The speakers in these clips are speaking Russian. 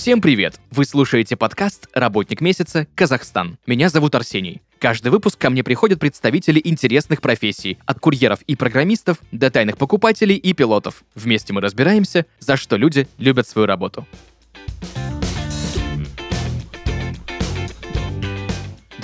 Всем привет! Вы слушаете подкаст «Работник месяца. Казахстан». Меня зовут Арсений. Каждый выпуск ко мне приходят представители интересных профессий, от курьеров и программистов до тайных покупателей и пилотов. Вместе мы разбираемся, за что люди любят свою работу.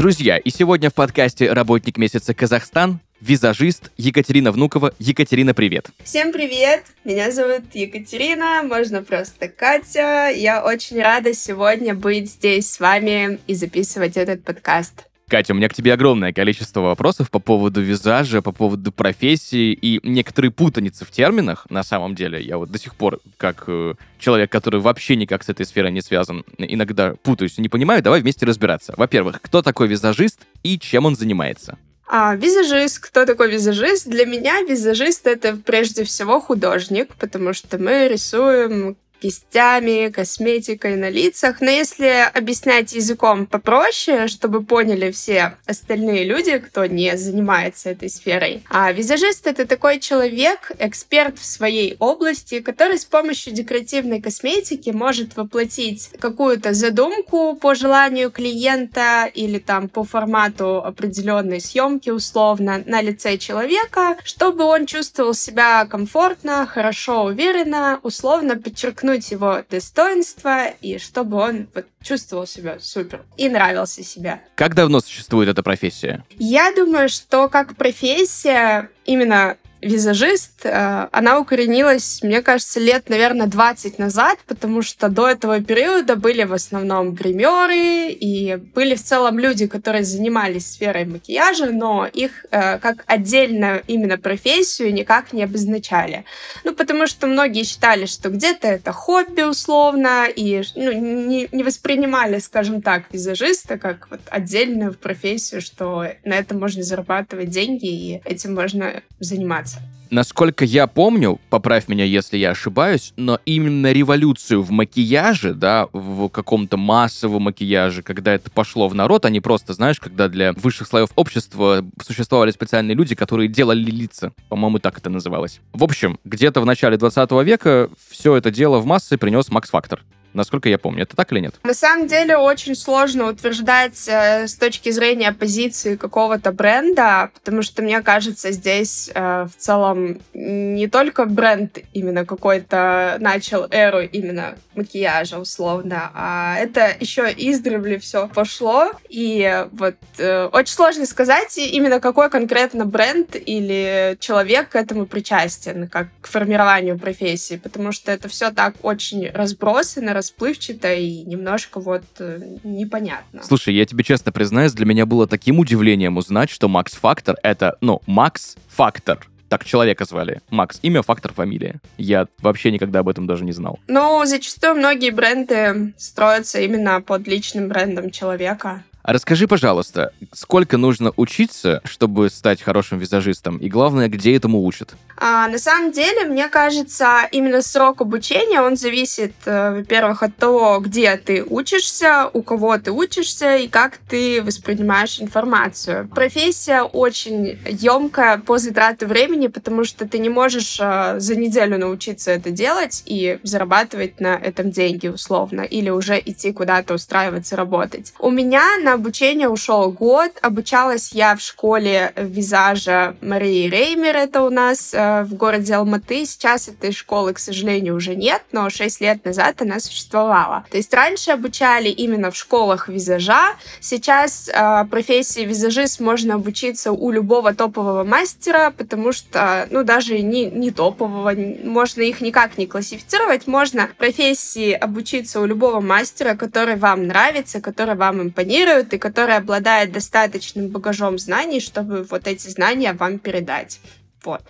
Друзья, и сегодня в подкасте «Работник месяца Казахстан» визажист Екатерина Внукова. Екатерина, привет. Всем привет! Меня зовут Екатерина, можно просто Катя. Я очень рада сегодня быть здесь с вами и записывать этот подкаст. Катя, у меня к тебе огромное количество вопросов по поводу визажа, по поводу профессии и некоторые путаницы в терминах. На самом деле, я вот до сих пор, как э, человек, который вообще никак с этой сферой не связан, иногда путаюсь и не понимаю. Давай вместе разбираться. Во-первых, кто такой визажист и чем он занимается? А, визажист. Кто такой визажист? Для меня визажист — это прежде всего художник, потому что мы рисуем кистями, косметикой на лицах. Но если объяснять языком попроще, чтобы поняли все остальные люди, кто не занимается этой сферой, а визажист — это такой человек, эксперт в своей области, который с помощью декоративной косметики может воплотить какую-то задумку по желанию клиента или там по формату определенной съемки условно на лице человека, чтобы он чувствовал себя комфортно, хорошо, уверенно, условно подчеркнуть подчеркнуть его достоинства и чтобы он вот, чувствовал себя супер и нравился себе. Как давно существует эта профессия? Я думаю, что как профессия именно визажист, э, она укоренилась, мне кажется, лет, наверное, 20 назад, потому что до этого периода были в основном гримеры и были в целом люди, которые занимались сферой макияжа, но их э, как отдельно именно профессию никак не обозначали. Ну, потому что многие считали, что где-то это хобби условно, и ну, не, не воспринимали, скажем так, визажиста как вот отдельную профессию, что на этом можно зарабатывать деньги и этим можно заниматься. Насколько я помню, поправь меня, если я ошибаюсь, но именно революцию в макияже, да, в каком-то массовом макияже, когда это пошло в народ, а не просто, знаешь, когда для высших слоев общества существовали специальные люди, которые делали лица. По-моему, так это называлось. В общем, где-то в начале 20 века все это дело в массы принес Макс Фактор насколько я помню. Это так или нет? На самом деле очень сложно утверждать э, с точки зрения позиции какого-то бренда, потому что, мне кажется, здесь э, в целом не только бренд именно какой-то начал эру именно макияжа условно, а это еще издревле все пошло. И вот э, очень сложно сказать именно какой конкретно бренд или человек к этому причастен, как к формированию профессии, потому что это все так очень разбросано, расплывчато и немножко вот э, непонятно. Слушай, я тебе честно признаюсь, для меня было таким удивлением узнать, что Макс Фактор — это, ну, Макс Фактор так человека звали. Макс, имя, фактор, фамилия. Я вообще никогда об этом даже не знал. Ну, зачастую многие бренды строятся именно под личным брендом человека. А расскажи, пожалуйста, сколько нужно учиться, чтобы стать хорошим визажистом? И главное, где этому учат? А, на самом деле, мне кажется, именно срок обучения, он зависит, э, во-первых, от того, где ты учишься, у кого ты учишься и как ты воспринимаешь информацию. Профессия очень емкая по затрату времени, потому что ты не можешь э, за неделю научиться это делать и зарабатывать на этом деньги условно, или уже идти куда-то устраиваться работать. У меня на обучение ушел год. Обучалась я в школе визажа Марии Реймер, это у нас э, в городе Алматы. Сейчас этой школы, к сожалению, уже нет, но 6 лет назад она существовала. То есть раньше обучали именно в школах визажа. Сейчас э, профессии визажист можно обучиться у любого топового мастера, потому что, ну, даже не, не топового, можно их никак не классифицировать. Можно профессии обучиться у любого мастера, который вам нравится, который вам импонирует, и который обладает достаточным багажом знаний, чтобы вот эти знания вам передать. Вот.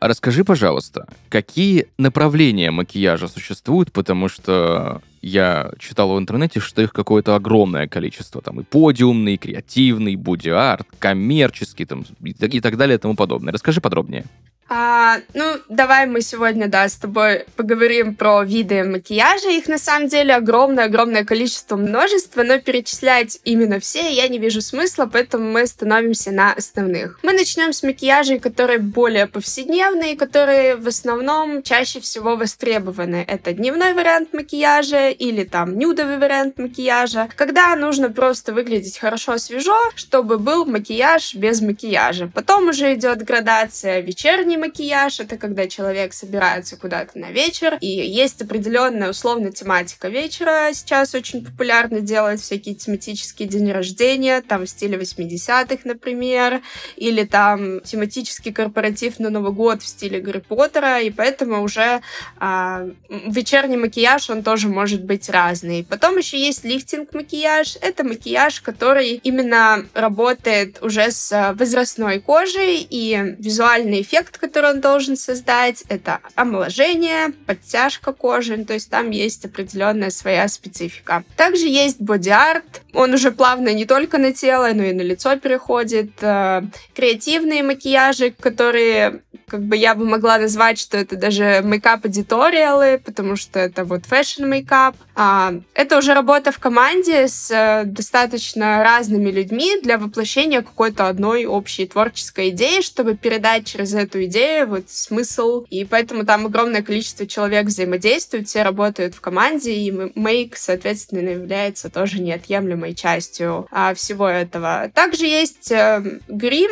А расскажи, пожалуйста, какие направления макияжа существуют, потому что я читал в интернете, что их какое-то огромное количество. Там и подиумный, и креативный, боди-арт, коммерческий там, и так далее и тому подобное. Расскажи подробнее. А, ну, давай мы сегодня, да, с тобой поговорим про виды макияжа. Их на самом деле огромное-огромное количество, множество, но перечислять именно все я не вижу смысла, поэтому мы остановимся на основных. Мы начнем с макияжей, которые более повседневные, которые в основном чаще всего востребованы. Это дневной вариант макияжа или там нюдовый вариант макияжа, когда нужно просто выглядеть хорошо свежо, чтобы был макияж без макияжа. Потом уже идет градация вечерний макияж, это когда человек собирается куда-то на вечер, и есть определенная условно тематика вечера. Сейчас очень популярно делать всякие тематические дни рождения, там в стиле 80-х, например, или там тематический корпоратив на Новый год в стиле Гарри Поттера, и поэтому уже а, вечерний макияж, он тоже может быть разный. Потом еще есть лифтинг-макияж. Это макияж, который именно работает уже с возрастной кожей, и визуальный эффект, который он должен создать, это омоложение, подтяжка кожи, то есть там есть определенная своя специфика. Также есть боди-арт, он уже плавно не только на тело, но и на лицо переходит. Э, креативные макияжи, которые как бы я бы могла назвать, что это даже makeup editorial ы, потому что это вот fashion makeup. А, это уже работа в команде с э, достаточно разными людьми для воплощения какой-то одной общей творческой идеи, чтобы передать через эту идею вот смысл. И поэтому там огромное количество человек взаимодействуют, все работают в команде, и мейк, соответственно, является тоже неотъемлемой частью а, всего этого. Также есть э, грим,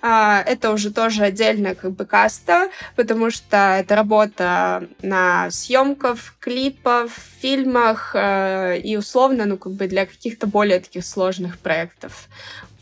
а, это уже тоже отдельно как бы каста, потому что это работа на съемках, клипов, фильмах э, и условно, ну, как бы для каких-то более таких сложных проектов.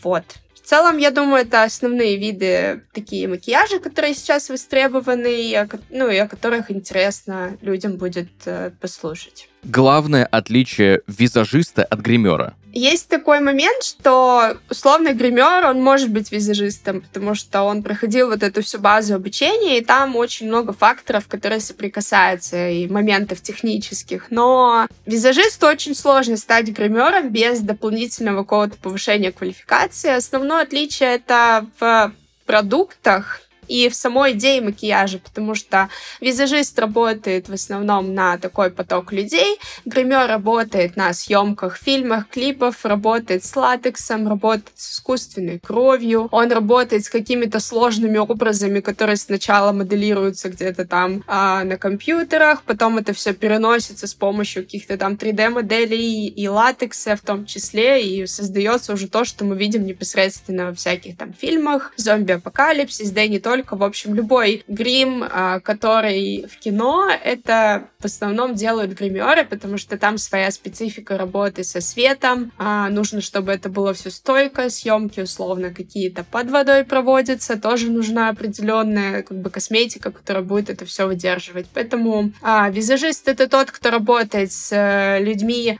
Вот. В целом, я думаю, это основные виды такие макияжа, которые сейчас востребованы, и о, ну, и о которых интересно людям будет э, послушать. Главное отличие визажиста от гримера. Есть такой момент, что условно гример, он может быть визажистом, потому что он проходил вот эту всю базу обучения, и там очень много факторов, которые соприкасаются, и моментов технических. Но визажисту очень сложно стать гримером без дополнительного какого-то повышения квалификации. Основное отличие это в продуктах, и в самой идее макияжа, потому что визажист работает в основном на такой поток людей, гример работает на съемках, фильмах, клипов, работает с латексом, работает с искусственной кровью, он работает с какими-то сложными образами, которые сначала моделируются где-то там а, на компьютерах, потом это все переносится с помощью каких-то там 3D-моделей и латекса в том числе, и создается уже то, что мы видим непосредственно во всяких там фильмах, зомби-апокалипсис, да и не только только, в общем, любой грим, а, который в кино, это в основном делают гримеры, потому что там своя специфика работы со светом. А, нужно, чтобы это было все стойко, съемки условно какие-то под водой проводятся, тоже нужна определенная как бы косметика, которая будет это все выдерживать. Поэтому а, визажист это тот, кто работает с э, людьми,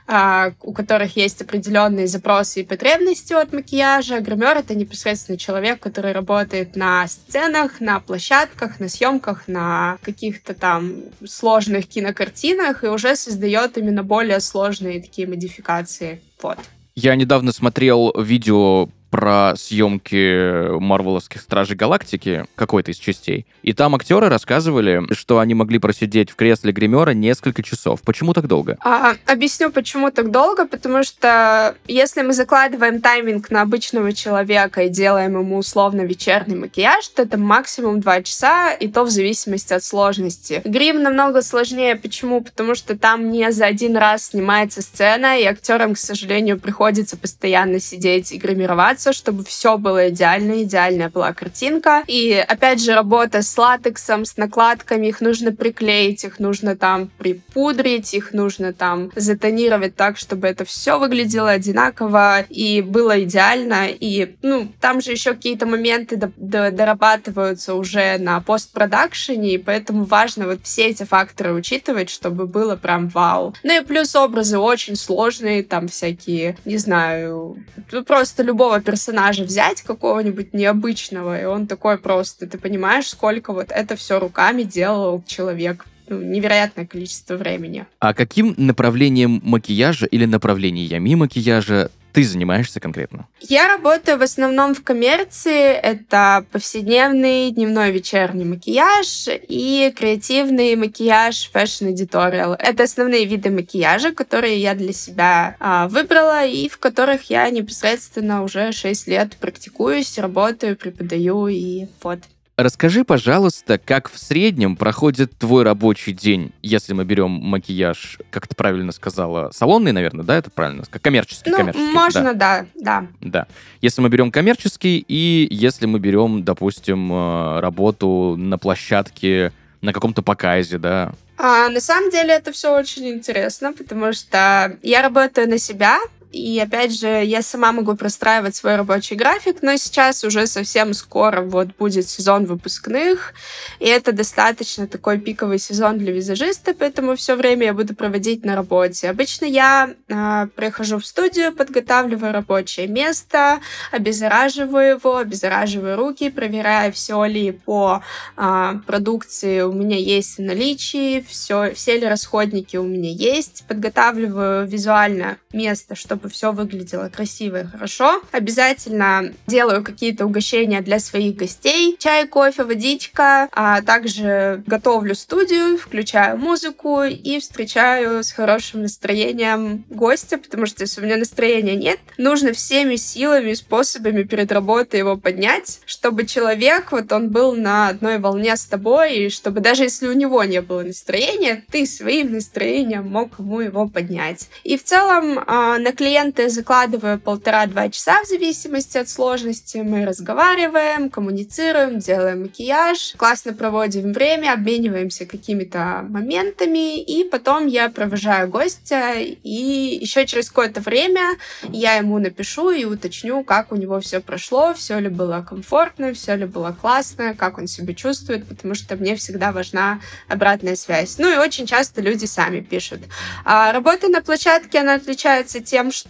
у которых есть определенные запросы и потребности от макияжа. Гример это непосредственно человек, который работает на сценах, сценах, на площадках, на съемках, на каких-то там сложных кинокартинах и уже создает именно более сложные такие модификации. Вот. Я недавно смотрел видео про съемки Марвеловских Стражей Галактики, какой-то из частей. И там актеры рассказывали, что они могли просидеть в кресле гримера несколько часов. Почему так долго? А, объясню, почему так долго. Потому что если мы закладываем тайминг на обычного человека и делаем ему условно вечерний макияж, то это максимум 2 часа, и то в зависимости от сложности. Грим намного сложнее. Почему? Потому что там не за один раз снимается сцена, и актерам, к сожалению, приходится постоянно сидеть и гримироваться стараться, чтобы все было идеально, идеальная была картинка. И опять же, работа с латексом, с накладками, их нужно приклеить, их нужно там припудрить, их нужно там затонировать так, чтобы это все выглядело одинаково и было идеально. И, ну, там же еще какие-то моменты дорабатываются уже на постпродакшене, и поэтому важно вот все эти факторы учитывать, чтобы было прям вау. Ну и плюс образы очень сложные, там всякие, не знаю, ну, просто любого персонажа взять какого-нибудь необычного, и он такой просто, ты понимаешь, сколько вот это все руками делал человек ну, невероятное количество времени. А каким направлением макияжа или направлениями макияжа ты занимаешься конкретно? Я работаю в основном в коммерции. Это повседневный дневной вечерний макияж и креативный макияж editorial. Это основные виды макияжа, которые я для себя а, выбрала и в которых я непосредственно уже 6 лет практикуюсь, работаю, преподаю и вот. Расскажи, пожалуйста, как в среднем проходит твой рабочий день, если мы берем макияж, как ты правильно сказала, салонный, наверное, да, это правильно? Как коммерческий, ну, коммерческий. можно, да. да, да. Да. Если мы берем коммерческий и если мы берем, допустим, э, работу на площадке, на каком-то показе, да, а, на самом деле это все очень интересно, потому что я работаю на себя, и опять же, я сама могу простраивать свой рабочий график, но сейчас уже совсем скоро вот будет сезон выпускных, и это достаточно такой пиковый сезон для визажиста, поэтому все время я буду проводить на работе. Обычно я э, прихожу в студию, подготавливаю рабочее место, обеззараживаю его, обеззараживаю руки, проверяю, все ли по э, продукции у меня есть в наличии, все, все ли расходники у меня есть, подготавливаю визуально место, чтобы чтобы все выглядело красиво и хорошо. Обязательно делаю какие-то угощения для своих гостей. Чай, кофе, водичка. А также готовлю студию, включаю музыку и встречаю с хорошим настроением гостя, потому что если у меня настроения нет, нужно всеми силами и способами перед работой его поднять, чтобы человек, вот он был на одной волне с тобой, и чтобы даже если у него не было настроения, ты своим настроением мог ему его поднять. И в целом а, на клиента закладываю полтора-два часа в зависимости от сложности. Мы разговариваем, коммуницируем, делаем макияж, классно проводим время, обмениваемся какими-то моментами, и потом я провожаю гостя, и еще через какое-то время я ему напишу и уточню, как у него все прошло, все ли было комфортно, все ли было классно, как он себя чувствует, потому что мне всегда важна обратная связь. Ну и очень часто люди сами пишут. А работа на площадке, она отличается тем, что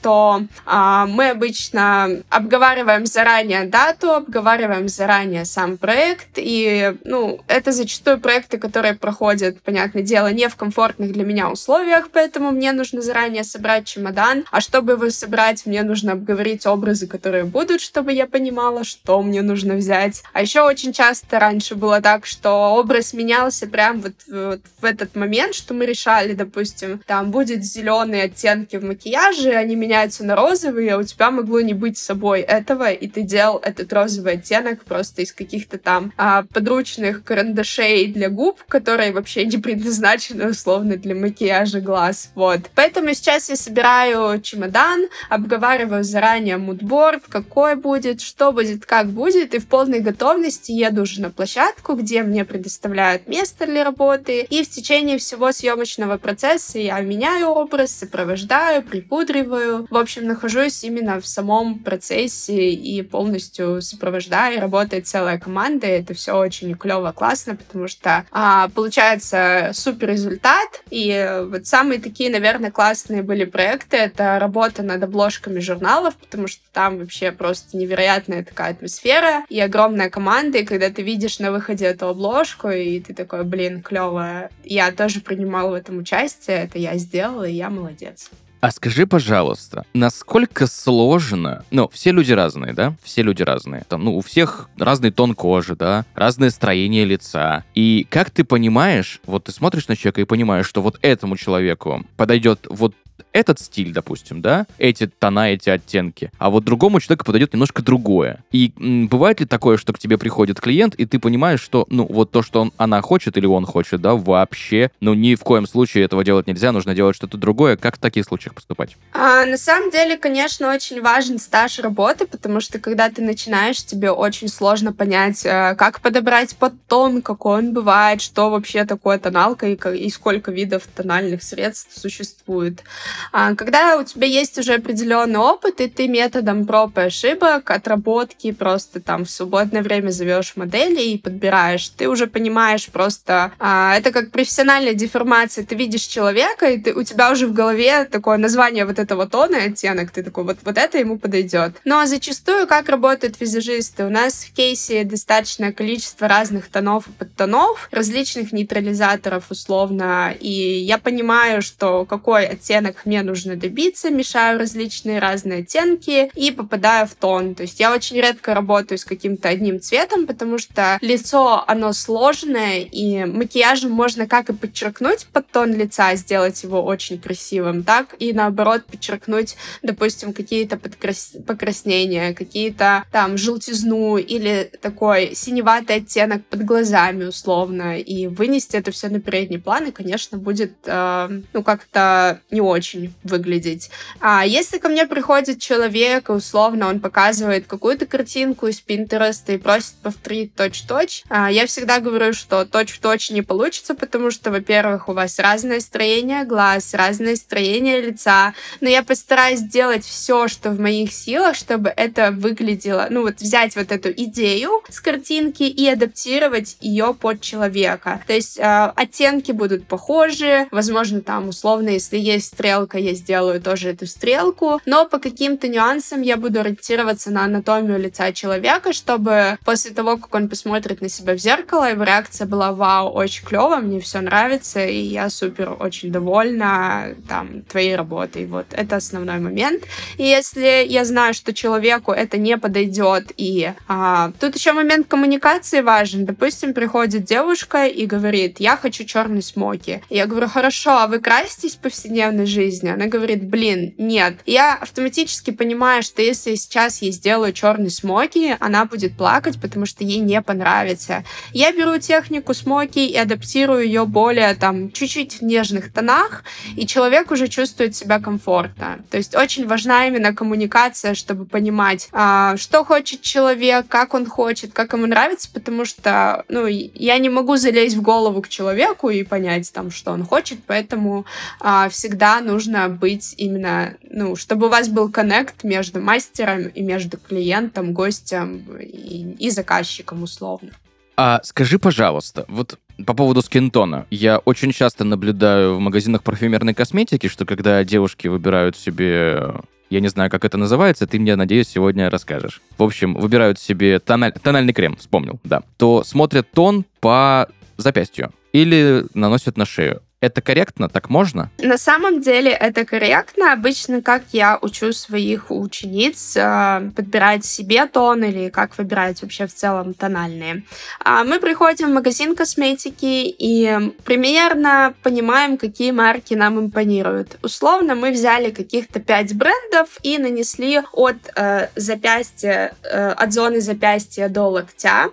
а, мы обычно обговариваем заранее дату, обговариваем заранее сам проект, и, ну, это зачастую проекты, которые проходят, понятное дело, не в комфортных для меня условиях, поэтому мне нужно заранее собрать чемодан, а чтобы его собрать, мне нужно обговорить образы, которые будут, чтобы я понимала, что мне нужно взять. А еще очень часто раньше было так, что образ менялся прям вот, вот в этот момент, что мы решали, допустим, там будет зеленые оттенки в макияже, они меняются на розовые, а у тебя могло не быть с собой этого, и ты делал этот розовый оттенок просто из каких-то там а, подручных карандашей для губ, которые вообще не предназначены условно для макияжа глаз. Вот. Поэтому сейчас я собираю чемодан, обговариваю заранее мудборд, какой будет, что будет, как будет, и в полной готовности еду уже на площадку, где мне предоставляют место для работы, и в течение всего съемочного процесса я меняю образ, сопровождаю, припудриваю, в общем, нахожусь именно в самом процессе и полностью сопровождаю, работает целая команда, и это все очень клево, классно, потому что а, получается супер результат, и вот самые такие, наверное, классные были проекты, это работа над обложками журналов, потому что там вообще просто невероятная такая атмосфера и огромная команда, и когда ты видишь на выходе эту обложку, и ты такой, блин, клево, я тоже принимала в этом участие, это я сделала, и я молодец. А скажи, пожалуйста, насколько сложно... Ну, все люди разные, да? Все люди разные. Там, ну, у всех разный тон кожи, да? Разное строение лица. И как ты понимаешь, вот ты смотришь на человека и понимаешь, что вот этому человеку подойдет вот этот стиль, допустим, да, эти тона, эти оттенки, а вот другому человеку подойдет немножко другое. И м, бывает ли такое, что к тебе приходит клиент, и ты понимаешь, что, ну, вот то, что он, она хочет или он хочет, да, вообще, ну, ни в коем случае этого делать нельзя, нужно делать что-то другое. Как в таких случаях поступать? А, на самом деле, конечно, очень важен стаж работы, потому что когда ты начинаешь, тебе очень сложно понять, э, как подобрать подтон, какой он бывает, что вообще такое тоналка и, и сколько видов тональных средств существует. А, когда у тебя есть уже определенный опыт, и ты методом проб и ошибок, отработки, просто там в свободное время зовешь модели и подбираешь, ты уже понимаешь просто, а, это как профессиональная деформация, ты видишь человека, и ты, у тебя уже в голове такое название вот этого тона и оттенок, ты такой, вот, вот это ему подойдет. Но зачастую, как работают визажисты, у нас в кейсе достаточное количество разных тонов и подтонов, различных нейтрализаторов условно, и я понимаю, что какой оттенок мне нужно добиться, мешаю различные разные оттенки и попадаю в тон. То есть я очень редко работаю с каким-то одним цветом, потому что лицо, оно сложное, и макияжем можно как и подчеркнуть под тон лица, сделать его очень красивым, так и наоборот подчеркнуть, допустим, какие-то подкрас... покраснения, какие-то там желтизну или такой синеватый оттенок под глазами условно, и вынести это все на передний план, и, конечно, будет, э, ну, как-то не очень выглядеть. А если ко мне приходит человек, и условно он показывает какую-то картинку из Пинтереста и просит повторить точь-точь, э, я всегда говорю, что точь-в-точь не получится, потому что, во-первых, у вас разное строение глаз, разное строение лица, но я постараюсь сделать все, что в моих силах, чтобы это выглядело, ну вот взять вот эту идею с картинки и адаптировать ее под человека. То есть э, оттенки будут похожи, возможно, там условно, если есть стрелка, я сделаю тоже эту стрелку, но по каким-то нюансам я буду ориентироваться на анатомию лица человека, чтобы после того, как он посмотрит на себя в зеркало, его реакция была «Вау, очень клево, мне все нравится, и я супер очень довольна там твоей работой». Вот, это основной момент. И если я знаю, что человеку это не подойдет, и а, тут еще момент коммуникации важен. Допустим, приходит девушка и говорит, я хочу черный смоки. Я говорю, хорошо, а вы краситесь в повседневной жизни? Она говорит, блин, нет. Я автоматически понимаю, что если сейчас ей сделаю черный смоки, она будет плакать, потому что ей не понравится. Я беру технику смоки и адаптирую ее более там чуть-чуть в нежных тонах, и человек уже чувствует себя комфортно. То есть очень важна именно коммуникация, чтобы понимать, а, что хочет человек, как он хочет, как ему нравится, потому что, ну, я не могу залезть в голову к человеку и понять там, что он хочет, поэтому а, всегда нужно быть именно, ну, чтобы у вас был коннект между мастером и между клиентом, гостем и, и заказчиком условно. А скажи, пожалуйста, вот по поводу скинтона. Я очень часто наблюдаю в магазинах парфюмерной косметики, что когда девушки выбирают себе я не знаю, как это называется, ты мне, надеюсь, сегодня расскажешь. В общем, выбирают себе тональ... тональный крем, вспомнил, да. То смотрят тон по запястью или наносят на шею. Это корректно? Так можно? На самом деле это корректно. Обычно, как я учу своих учениц э, подбирать себе тон или как выбирать вообще в целом тональные. А мы приходим в магазин косметики и примерно понимаем, какие марки нам импонируют. Условно, мы взяли каких-то пять брендов и нанесли от э, запястья, э, от зоны запястья до локтя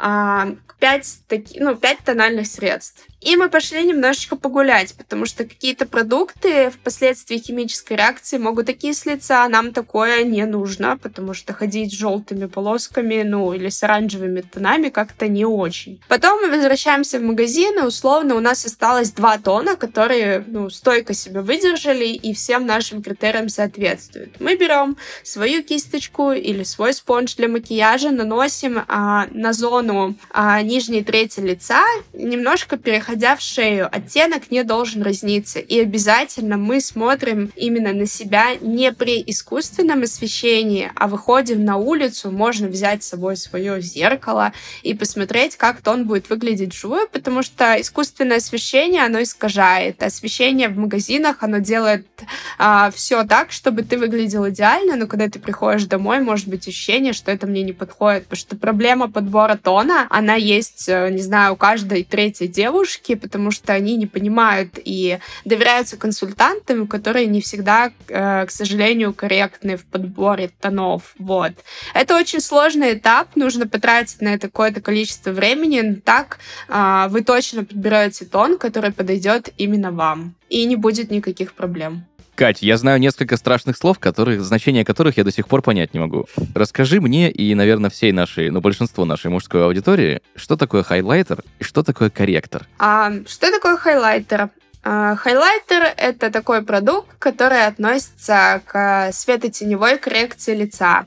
э, 5, таки, ну, 5 тональных средств. И мы пошли немножечко погулять, потому что какие-то продукты впоследствии химической реакции могут окислиться, а нам такое не нужно, потому что ходить с желтыми полосками, ну, или с оранжевыми тонами как-то не очень. Потом мы возвращаемся в магазин, и условно у нас осталось два тона, которые, ну, стойко себя выдержали и всем нашим критериям соответствуют. Мы берем свою кисточку или свой спонж для макияжа, наносим а, на зону а, нижней трети лица, немножко переходя в шею. Оттенок не должен разниться. И обязательно мы смотрим именно на себя не при искусственном освещении, а выходим на улицу, можно взять с собой свое зеркало и посмотреть, как тон будет выглядеть вживую, потому что искусственное освещение, оно искажает. Освещение в магазинах, оно делает а, все так, чтобы ты выглядел идеально, но когда ты приходишь домой, может быть ощущение, что это мне не подходит, потому что проблема подбора тона, она есть есть, э, не знаю, у каждой третьей девушки, потому что они не понимают и доверяются консультантам, которые не всегда, э, к сожалению, корректны в подборе тонов. Вот. Это очень сложный этап, нужно потратить на это какое-то количество времени, но так а, вы точно подберете тон, который подойдет именно вам, и не будет никаких проблем. Кать, я знаю несколько страшных слов, которых, значение которых я до сих пор понять не могу. Расскажи мне и, наверное, всей нашей, ну, большинству нашей мужской аудитории, что такое хайлайтер и что такое корректор? А, что такое хайлайтер? А, хайлайтер — это такой продукт, который относится к светотеневой коррекции лица.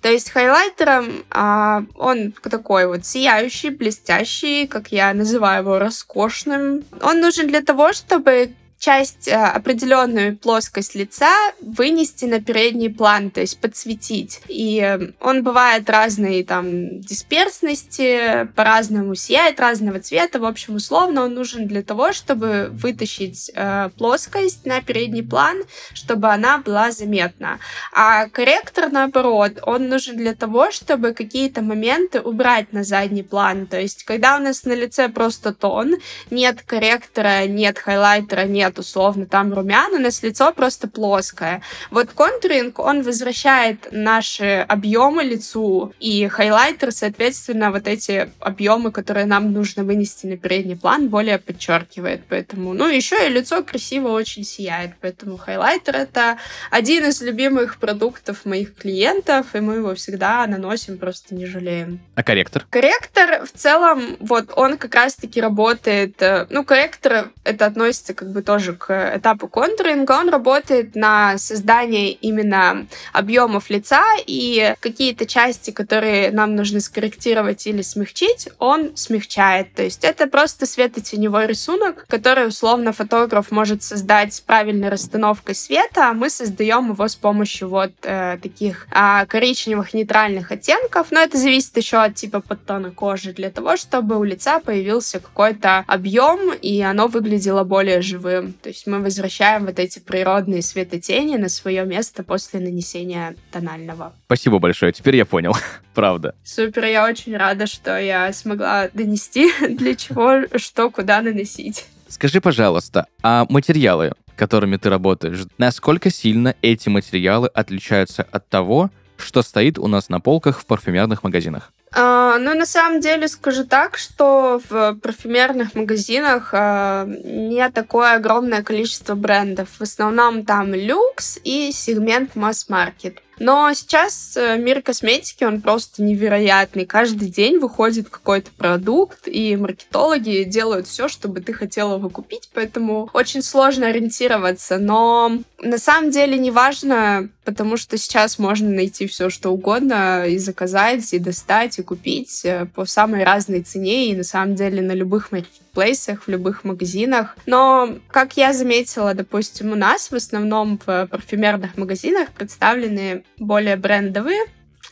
То есть хайлайтером а, он такой вот сияющий, блестящий, как я называю его, роскошным. Он нужен для того, чтобы часть э, определенную плоскость лица вынести на передний план, то есть подсветить. И он бывает разной там дисперсности, по-разному сияет, разного цвета. В общем, условно он нужен для того, чтобы вытащить э, плоскость на передний план, чтобы она была заметна. А корректор, наоборот, он нужен для того, чтобы какие-то моменты убрать на задний план. То есть, когда у нас на лице просто тон, нет корректора, нет хайлайтера, нет условно там румян, у нас лицо просто плоское. Вот контуринг, он возвращает наши объемы лицу, и хайлайтер, соответственно, вот эти объемы, которые нам нужно вынести на передний план, более подчеркивает. Поэтому, ну, еще и лицо красиво очень сияет. Поэтому хайлайтер — это один из любимых продуктов моих клиентов, и мы его всегда наносим, просто не жалеем. А корректор? Корректор в целом, вот он как раз-таки работает, э, ну, корректор, это относится как бы тоже к этапу контуринга, он работает на создание именно объемов лица и какие-то части, которые нам нужно скорректировать или смягчить, он смягчает. То есть это просто светотеневой рисунок, который условно фотограф может создать с правильной расстановкой света, а мы создаем его с помощью вот э, таких э, коричневых нейтральных оттенков. Но это зависит еще от типа подтона кожи для того, чтобы у лица появился какой-то объем и оно выглядело более живым. То есть мы возвращаем вот эти природные светотени на свое место после нанесения тонального. Спасибо большое, теперь я понял, правда. Супер, я очень рада, что я смогла донести, для чего, что, куда наносить. Скажи, пожалуйста, а материалы, которыми ты работаешь, насколько сильно эти материалы отличаются от того, что стоит у нас на полках в парфюмерных магазинах? А, ну, на самом деле, скажу так, что в парфюмерных магазинах а, не такое огромное количество брендов. В основном там люкс и сегмент масс-маркет. Но сейчас э, мир косметики, он просто невероятный. Каждый день выходит какой-то продукт, и маркетологи делают все, чтобы ты хотела его купить, поэтому очень сложно ориентироваться. Но на самом деле не важно, потому что сейчас можно найти все, что угодно, и заказать, и достать, и купить э, по самой разной цене, и на самом деле на любых маркетплейсах, в любых магазинах. Но, как я заметила, допустим, у нас в основном в парфюмерных магазинах представлены более брендовые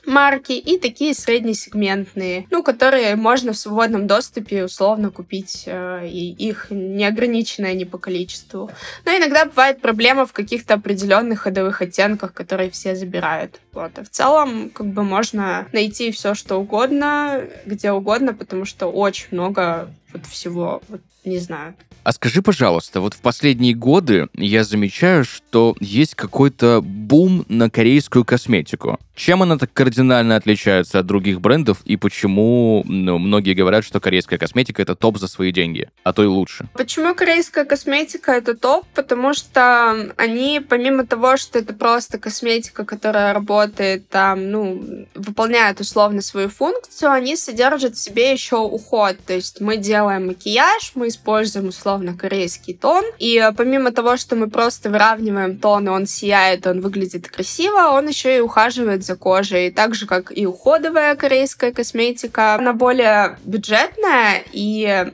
марки и такие среднесегментные, ну, которые можно в свободном доступе условно купить, э, и их неограниченное не по количеству. Но иногда бывает проблема в каких-то определенных ходовых оттенках, которые все забирают. Вот. А в целом, как бы можно найти все, что угодно, где угодно, потому что очень много вот всего, вот не знаю. А скажи, пожалуйста, вот в последние годы я замечаю, что есть какой-то бум на корейскую косметику. Чем она так кардинально отличается от других брендов и почему ну, многие говорят, что корейская косметика это топ за свои деньги, а то и лучше? Почему корейская косметика это топ? Потому что они, помимо того, что это просто косметика, которая работает там, ну, выполняет условно свою функцию, они содержат в себе еще уход. То есть мы делаем макияж, мы используем условно корейский тон, и помимо того, что мы просто выравниваем тон, и он сияет, он выглядит красиво, он еще и ухаживает за кожей, так же, как и уходовая корейская косметика. Она более бюджетная, и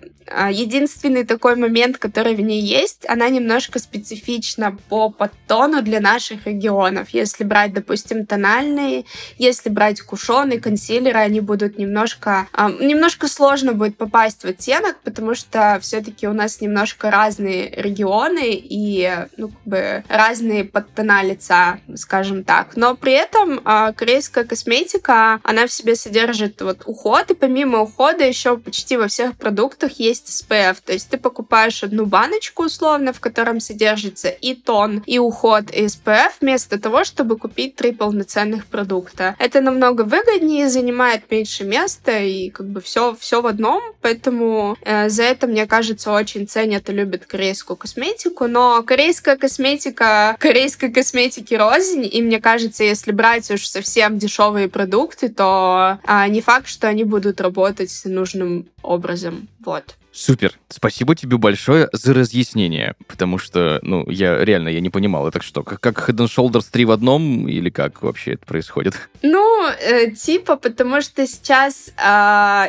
единственный такой момент, который в ней есть, она немножко специфична по подтону для наших регионов. Если брать, допустим, тональные, если брать кушоны, консилеры, они будут немножко... Э, немножко сложно будет попасть в оттенок, потому что все-таки у нас немножко разные регионы и ну, как бы разные подтона лица, скажем так. Но при этом э, корейская косметика, она в себе содержит вот уход, и помимо ухода еще почти во всех продуктах есть есть SPF. То есть ты покупаешь одну баночку условно, в котором содержится и тон, и уход, и SPF, вместо того, чтобы купить три полноценных продукта. Это намного выгоднее, занимает меньше места, и как бы все, все в одном, поэтому э, за это, мне кажется, очень ценят и любят корейскую косметику, но корейская косметика, корейской косметики рознь, и мне кажется, если брать уж совсем дешевые продукты, то э, не факт, что они будут работать нужным образом. Вот. Супер. Спасибо тебе большое за разъяснение, потому что, ну, я реально я не понимал, это что, как, как Head and Shoulders 3 в одном, или как вообще это происходит? Ну, э, типа, потому что сейчас э,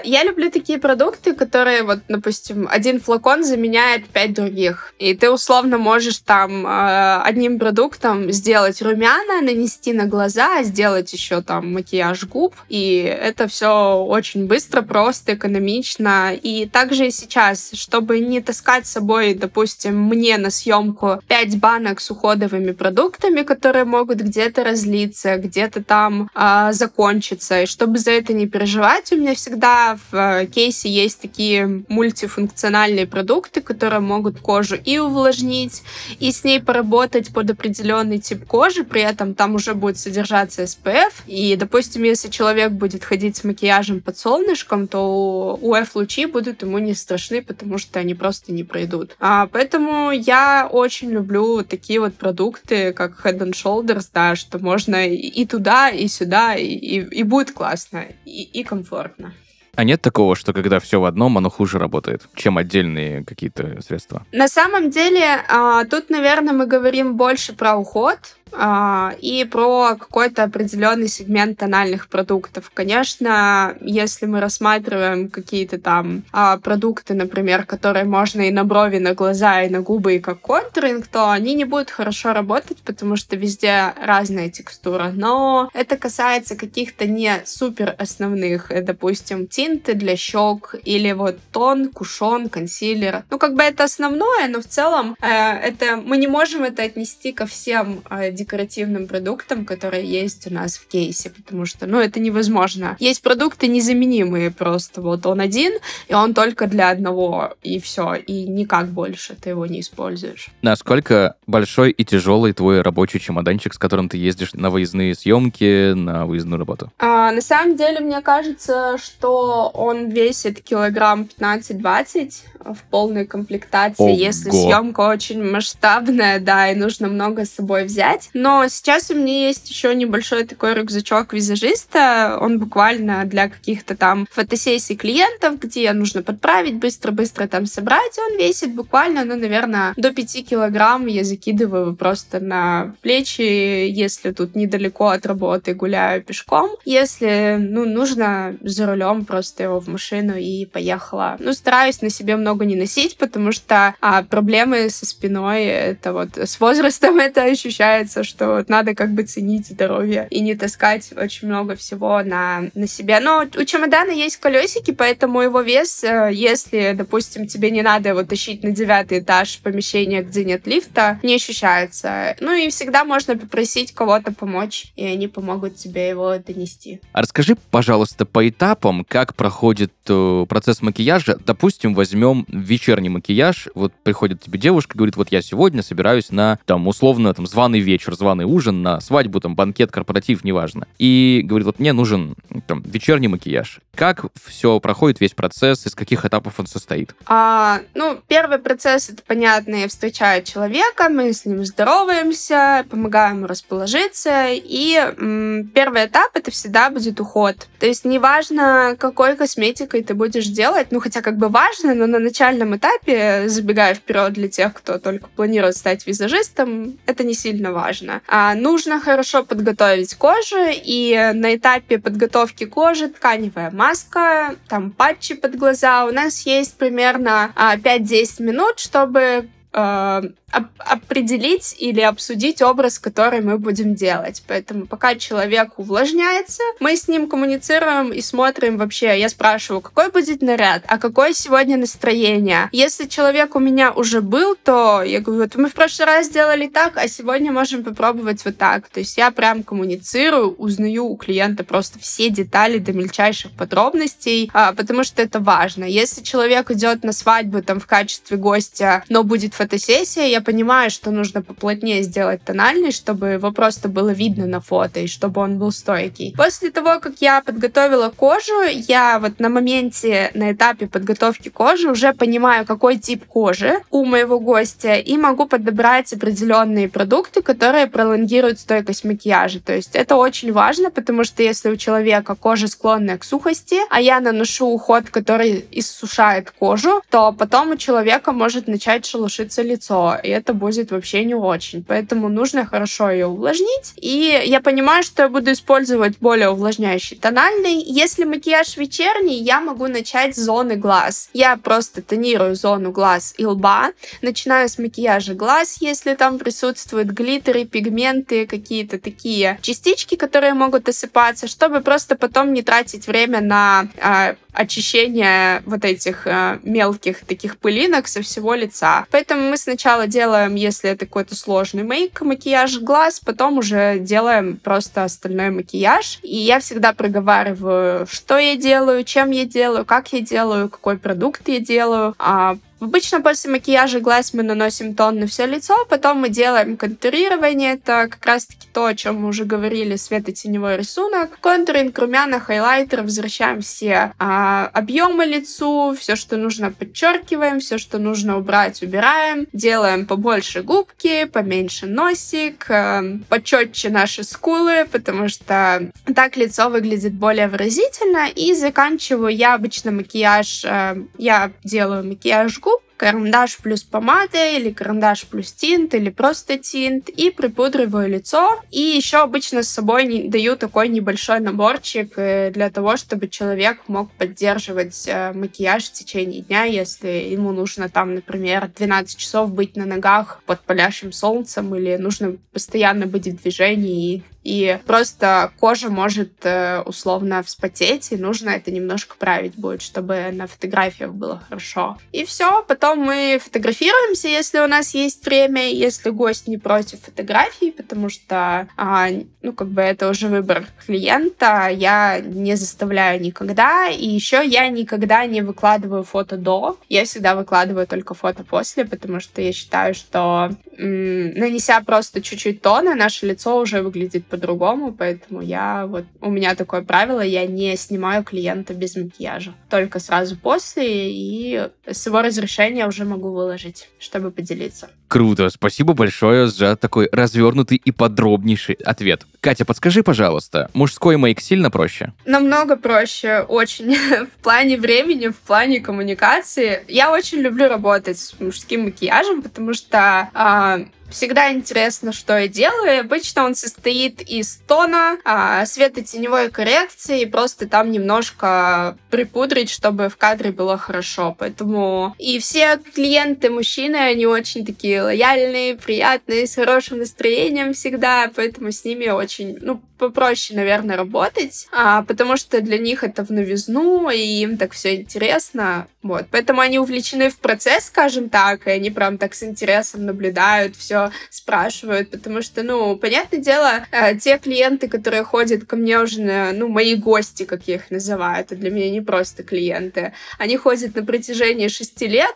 я люблю такие продукты, которые, вот, допустим, один флакон заменяет пять других, и ты условно можешь там э, одним продуктом сделать румяна, нанести на глаза, сделать еще там макияж губ, и это все очень быстро, просто, экономично, и также и сейчас, чтобы не таскать с собой, допустим, мне на съемку 5 банок с уходовыми продуктами, которые могут где-то разлиться, где-то там э, закончиться, и чтобы за это не переживать, у меня всегда в э, кейсе есть такие мультифункциональные продукты, которые могут кожу и увлажнить, и с ней поработать под определенный тип кожи, при этом там уже будет содержаться SPF, и, допустим, если человек будет ходить с макияжем под солнышком, то UF-лучи будут ему не страшны, потому что они просто не пройдут. А, поэтому я очень люблю такие вот продукты, как Head and Shoulders, да, что можно и туда, и сюда, и, и, и будет классно, и, и комфортно. А нет такого, что когда все в одном, оно хуже работает, чем отдельные какие-то средства? На самом деле, а, тут, наверное, мы говорим больше про уход, и про какой-то определенный сегмент тональных продуктов. Конечно, если мы рассматриваем какие-то там а, продукты, например, которые можно и на брови, на глаза, и на губы, и как контуринг, то они не будут хорошо работать, потому что везде разная текстура. Но это касается каких-то не супер основных, э, допустим, тинты для щек или вот тон, кушон, консилер. Ну, как бы это основное, но в целом э, это мы не можем это отнести ко всем э, декоративным продуктам, которые есть у нас в кейсе, потому что, ну, это невозможно. Есть продукты незаменимые просто. Вот он один, и он только для одного, и все, и никак больше ты его не используешь. Насколько большой и тяжелый твой рабочий чемоданчик, с которым ты ездишь на выездные съемки, на выездную работу? А, на самом деле, мне кажется, что он весит килограмм 15-20 в полной комплектации, Ого. если съемка очень масштабная, да, и нужно много с собой взять. Но сейчас у меня есть еще небольшой такой рюкзачок визажиста. Он буквально для каких-то там фотосессий клиентов, где нужно подправить, быстро-быстро там собрать. Он весит буквально, ну, наверное, до 5 килограмм. Я закидываю просто на плечи, если тут недалеко от работы гуляю пешком. Если, ну, нужно за рулем просто его в машину и поехала. Ну, стараюсь на себе много не носить, потому что а, проблемы со спиной, это вот с возрастом это ощущается, что надо как бы ценить здоровье и не таскать очень много всего на, на себя. Но у чемодана есть колесики, поэтому его вес, э, если, допустим, тебе не надо его тащить на девятый этаж помещения, где нет лифта, не ощущается. Ну и всегда можно попросить кого-то помочь, и они помогут тебе его донести. А расскажи, пожалуйста, по этапам, как проходит э, процесс макияжа. Допустим, возьмем вечерний макияж. Вот приходит тебе девушка, говорит, вот я сегодня собираюсь на, там, условно, там, званый вечер, званый ужин, на свадьбу, там, банкет, корпоратив, неважно. И говорит, вот мне нужен там, вечерний макияж. Как все проходит, весь процесс, из каких этапов он состоит? А, ну, первый процесс, это понятно, я встречаю человека, мы с ним здороваемся, помогаем ему расположиться, и м, первый этап это всегда будет уход. То есть неважно, какой косметикой ты будешь делать, ну, хотя как бы важно, но на начальном этапе, забегая вперед для тех, кто только планирует стать визажистом, это не сильно важно. А нужно хорошо подготовить кожу, и на этапе подготовки кожи тканевая маска, там патчи под глаза. У нас есть примерно 5-10 а, минут, чтобы э, определить или обсудить образ, который мы будем делать. Поэтому пока человек увлажняется, мы с ним коммуницируем и смотрим вообще. Я спрашиваю, какой будет наряд, а какое сегодня настроение. Если человек у меня уже был, то я говорю, вот мы в прошлый раз сделали так, а сегодня можем попробовать вот так. То есть я прям коммуницирую, узнаю у клиента просто все детали до мельчайших подробностей, а, потому что это важно. Если человек идет на свадьбу там в качестве гостя, но будет фотосессия, я понимаю, что нужно поплотнее сделать тональность, чтобы его просто было видно на фото, и чтобы он был стойкий. После того, как я подготовила кожу, я вот на моменте, на этапе подготовки кожи уже понимаю, какой тип кожи у моего гостя, и могу подобрать определенные продукты, которые пролонгируют стойкость макияжа. То есть это очень важно, потому что если у человека кожа склонная к сухости, а я наношу уход, который иссушает кожу, то потом у человека может начать шелушиться лицо, и это будет вообще не очень. Поэтому нужно хорошо ее увлажнить. И я понимаю, что я буду использовать более увлажняющий тональный. Если макияж вечерний, я могу начать с зоны глаз. Я просто тонирую зону глаз и лба, начинаю с макияжа глаз, если там присутствуют глиттеры, пигменты, какие-то такие частички, которые могут осыпаться, чтобы просто потом не тратить время на э, очищение вот этих э, мелких таких пылинок со всего лица. Поэтому мы сначала делаем, если это какой-то сложный мейк, макияж глаз, потом уже делаем просто остальной макияж. И я всегда проговариваю, что я делаю, чем я делаю, как я делаю, какой продукт я делаю. А Обычно после макияжа глаз мы наносим тон на все лицо, потом мы делаем контурирование. Это как раз-таки то, о чем мы уже говорили, светотеневой рисунок. Контуринг, румяна, хайлайтер, возвращаем все а, объемы лицу, все, что нужно, подчеркиваем, все, что нужно убрать, убираем. Делаем побольше губки, поменьше носик, а, почетче наши скулы, потому что так лицо выглядит более выразительно. И заканчиваю я обычно макияж, а, я делаю макияж губ, карандаш плюс помада или карандаш плюс тинт или просто тинт и припудриваю лицо. И еще обычно с собой даю такой небольшой наборчик э, для того, чтобы человек мог поддерживать э, макияж в течение дня, если ему нужно там, например, 12 часов быть на ногах под палящим солнцем или нужно постоянно быть в движении и и просто кожа может э, условно вспотеть, и нужно это немножко править будет, чтобы на фотографиях было хорошо. И все, потом мы фотографируемся, если у нас есть время, если гость не против фотографий, потому что, а, ну, как бы это уже выбор клиента, я не заставляю никогда, и еще я никогда не выкладываю фото до, я всегда выкладываю только фото после, потому что я считаю, что м- нанеся просто чуть-чуть тона, наше лицо уже выглядит по-другому, поэтому я вот... У меня такое правило, я не снимаю клиента без макияжа. Только сразу после, и с его разрешения уже могу выложить, чтобы поделиться. Круто, спасибо большое за такой развернутый и подробнейший ответ. Катя, подскажи, пожалуйста, мужской мейк сильно проще? Намного проще, очень. в плане времени, в плане коммуникации. Я очень люблю работать с мужским макияжем, потому что а, Всегда интересно, что я делаю. Обычно он состоит из тона, а, светотеневой коррекции, просто там немножко припудрить, чтобы в кадре было хорошо. Поэтому и все клиенты мужчины, они очень такие лояльные, приятные, с хорошим настроением всегда, поэтому с ними очень, ну, попроще, наверное, работать, а, потому что для них это в новизну, и им так все интересно. Вот. Поэтому они увлечены в процесс, скажем так, и они прям так с интересом наблюдают, все спрашивают, потому что, ну, понятное дело, э, те клиенты, которые ходят ко мне уже, на, ну, мои гости, как я их называю, это для меня не просто клиенты, они ходят на протяжении шести лет,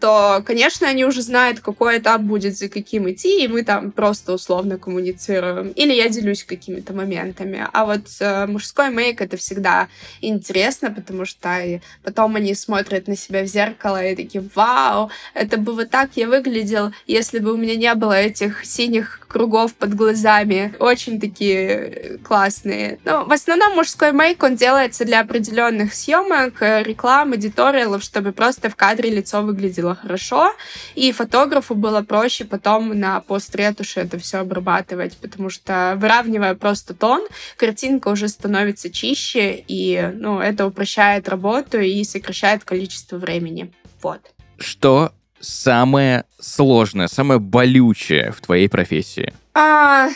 то, конечно, они уже знают, какой этап будет за каким идти, и мы там просто условно коммуницируем. Или я делюсь какими-то моментами. А вот э, мужской мейк это всегда интересно, потому что и потом они смотрят на себя в зеркало и такие, вау, это бы вот так я выглядел, если бы у меня не было этих синих кругов под глазами. Очень такие классные. Но в основном мужской мейк, он делается для определенных съемок, э, реклам, эдиториалов, чтобы просто в кадре лицо выглядело хорошо. И фотографу было проще потом на постретуши это все обрабатывать, потому что выравнивая просто тон, картинка уже становится чище, и ну, это упрощает работу и сокращает количество времени. Вот. Что самое сложное, самое болючее в твоей профессии? А,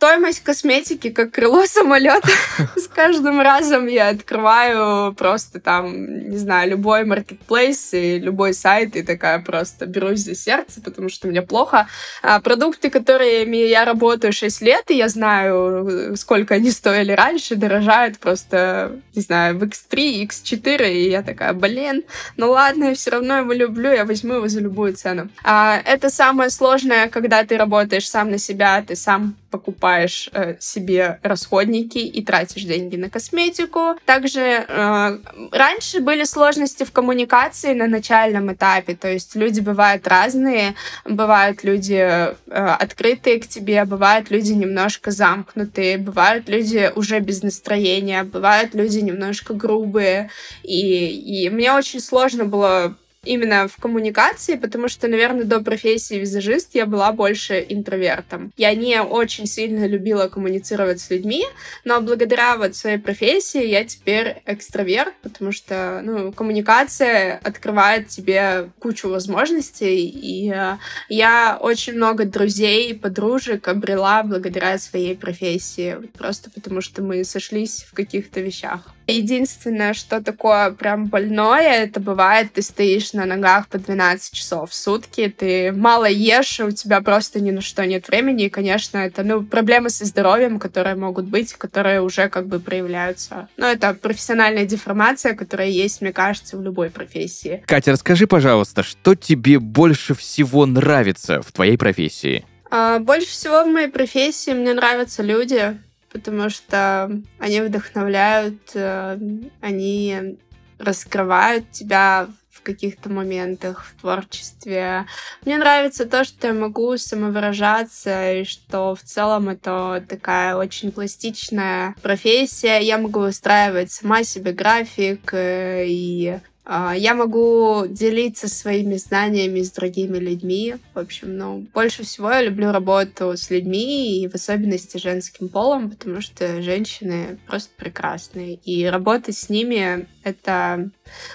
Стоимость косметики как крыло самолета. С каждым разом я открываю просто там, не знаю, любой маркетплейс и любой сайт, и такая просто берусь за сердце, потому что мне плохо. А продукты, которыми я работаю 6 лет, и я знаю, сколько они стоили раньше, дорожают просто, не знаю, в X3, X4, и я такая, блин, ну ладно, я все равно его люблю, я возьму его за любую цену. А, это самое сложное, когда ты работаешь сам на себя, ты сам покупаешь э, себе расходники и тратишь деньги на косметику. Также э, раньше были сложности в коммуникации на начальном этапе, то есть люди бывают разные, бывают люди э, открытые к тебе, бывают люди немножко замкнутые, бывают люди уже без настроения, бывают люди немножко грубые, и, и мне очень сложно было именно в коммуникации, потому что, наверное, до профессии визажист я была больше интровертом. Я не очень сильно любила коммуницировать с людьми, но благодаря вот своей профессии я теперь экстраверт, потому что, ну, коммуникация открывает тебе кучу возможностей, и э, я очень много друзей, подружек обрела благодаря своей профессии, просто потому что мы сошлись в каких-то вещах. Единственное, что такое прям больное, это бывает, ты стоишь на ногах по 12 часов в сутки, ты мало ешь, у тебя просто ни на что нет времени, и, конечно, это, ну, проблемы со здоровьем, которые могут быть, которые уже как бы проявляются. Но это профессиональная деформация, которая есть, мне кажется, в любой профессии. Катя, расскажи, пожалуйста, что тебе больше всего нравится в твоей профессии? А, больше всего в моей профессии мне нравятся люди, потому что они вдохновляют, э, они раскрывают тебя в каких-то моментах в творчестве. Мне нравится то, что я могу самовыражаться, и что в целом это такая очень пластичная профессия. Я могу устраивать сама себе график э, и я могу делиться своими знаниями с другими людьми. В общем, ну, больше всего я люблю работу с людьми, и в особенности женским полом, потому что женщины просто прекрасные. И работать с ними — это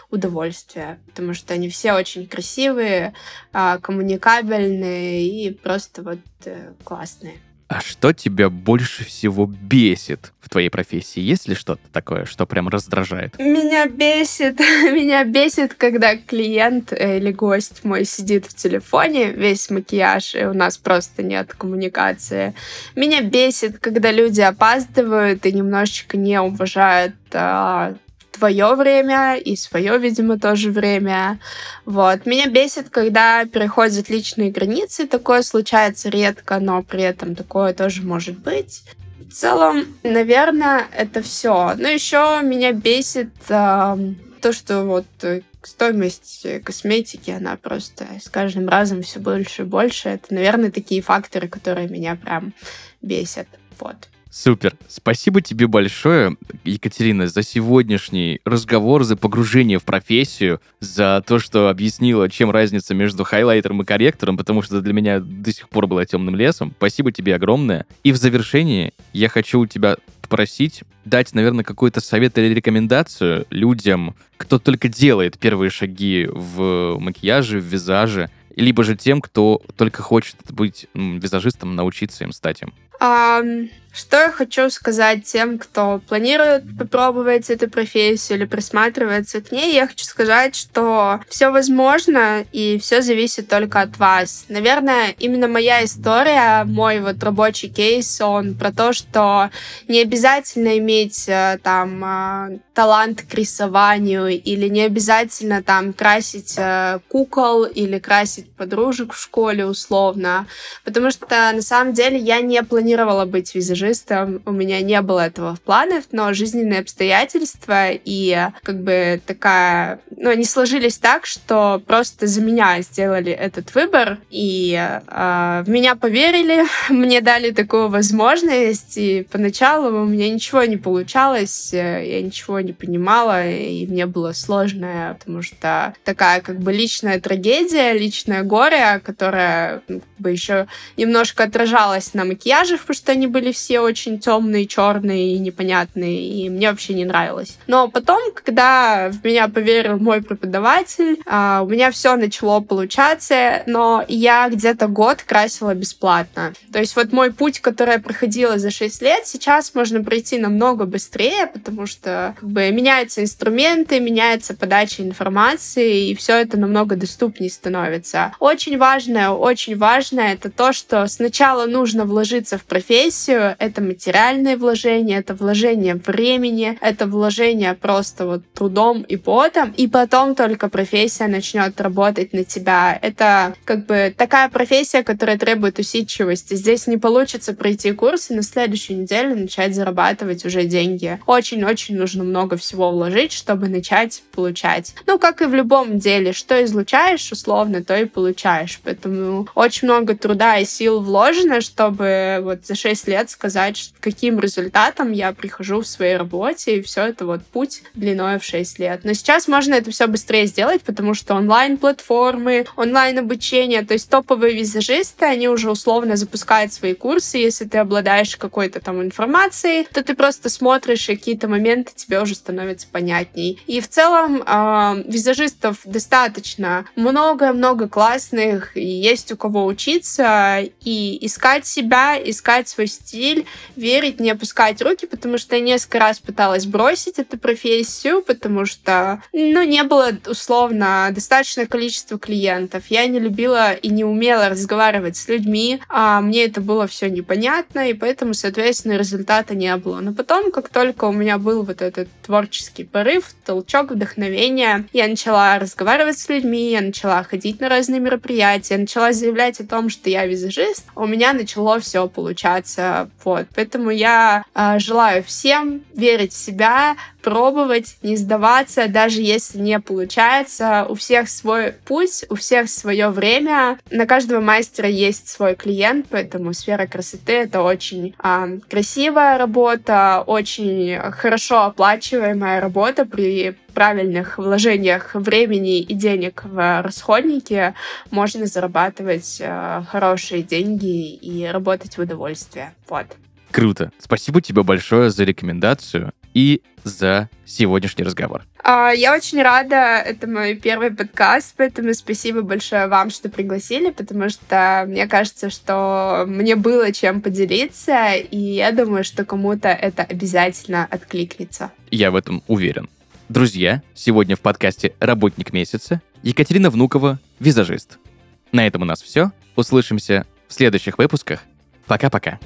удовольствие, потому что они все очень красивые, а, коммуникабельные и просто вот э, классные. А что тебя больше всего бесит в твоей профессии? Есть ли что-то такое, что прям раздражает? Меня бесит, меня бесит, когда клиент или гость мой сидит в телефоне, весь макияж, и у нас просто нет коммуникации. Меня бесит, когда люди опаздывают и немножечко не уважают а, твое время и свое, видимо, тоже время. Вот. Меня бесит, когда переходят личные границы. Такое случается редко, но при этом такое тоже может быть. В целом, наверное, это все. Но еще меня бесит э, то, что вот э, стоимость косметики, она просто с каждым разом все больше и больше. Это, наверное, такие факторы, которые меня прям бесят. Вот. Супер. Спасибо тебе большое, Екатерина, за сегодняшний разговор, за погружение в профессию, за то, что объяснила, чем разница между хайлайтером и корректором, потому что для меня до сих пор было темным лесом. Спасибо тебе огромное. И в завершении я хочу у тебя попросить дать, наверное, какой-то совет или рекомендацию людям, кто только делает первые шаги в макияже, в визаже, либо же тем, кто только хочет быть визажистом, научиться им стать им. Um, Что я хочу сказать тем, кто планирует попробовать эту профессию или присматривается к ней? Я хочу сказать, что все возможно и все зависит только от вас. Наверное, именно моя история, мой вот рабочий кейс, он про то, что не обязательно иметь э, там э, талант к рисованию или не обязательно там красить э, кукол или красить подружек в школе условно, потому что на самом деле я не планировала быть визажистом. У меня не было этого в планах, но жизненные обстоятельства и как бы такая... Ну, они сложились так, что просто за меня сделали этот выбор, и э, в меня поверили, мне дали такую возможность, и поначалу у меня ничего не получалось, я ничего не понимала, и мне было сложно, потому что такая как бы личная трагедия, личное горе, которое ну, как бы еще немножко отражалось на макияже, макияжах, потому что они были все очень темные, черные и непонятные, и мне вообще не нравилось. Но потом, когда в меня поверил мой преподаватель, а, у меня все начало получаться, но я где-то год красила бесплатно. То есть вот мой путь, который я проходила за 6 лет, сейчас можно пройти намного быстрее, потому что как бы меняются инструменты, меняется подача информации, и все это намного доступнее становится. Очень важное, очень важное это то, что сначала нужно вложиться в профессию, это материальное вложение, это вложение времени, это вложение просто вот трудом и потом, и потом только профессия начнет работать на тебя. Это как бы такая профессия, которая требует усидчивости. Здесь не получится пройти курс и на следующей неделе начать зарабатывать уже деньги. Очень-очень нужно много всего вложить, чтобы начать получать. Ну, как и в любом деле, что излучаешь условно, то и получаешь. Поэтому очень много труда и сил вложено, чтобы вот за 6 лет сказать, каким результатом я прихожу в своей работе, и все это вот путь длиной в 6 лет. Но сейчас можно это все быстрее сделать, потому что онлайн-платформы, онлайн-обучение, то есть топовые визажисты, они уже условно запускают свои курсы, если ты обладаешь какой-то там информацией, то ты просто смотришь, и какие-то моменты тебе уже становятся понятней. И в целом э, визажистов достаточно много-много классных, и есть у кого учиться, и искать себя, искать свой стиль, верить, не опускать руки, потому что я несколько раз пыталась бросить эту профессию, потому что, ну, не было условно достаточное количество клиентов. Я не любила и не умела разговаривать с людьми, а мне это было все непонятно, и поэтому, соответственно, результата не было. Но потом, как только у меня был вот этот творческий порыв, толчок вдохновения, я начала разговаривать с людьми, я начала ходить на разные мероприятия, начала заявлять о том, что я визажист, у меня начало все получаться. Вот. Поэтому я э, желаю всем верить в себя, пробовать, не сдаваться, даже если не получается. У всех свой путь, у всех свое время. На каждого мастера есть свой клиент, поэтому сфера красоты — это очень а, красивая работа, очень хорошо оплачиваемая работа при правильных вложениях времени и денег в расходники можно зарабатывать э, хорошие деньги и работать в удовольствие. Вот. Круто. Спасибо тебе большое за рекомендацию и за сегодняшний разговор. А, я очень рада, это мой первый подкаст, поэтому спасибо большое вам, что пригласили, потому что мне кажется, что мне было чем поделиться, и я думаю, что кому-то это обязательно откликнется. Я в этом уверен. Друзья, сегодня в подкасте «Работник месяца» Екатерина Внукова, визажист. На этом у нас все. Услышимся в следующих выпусках. Пока-пока.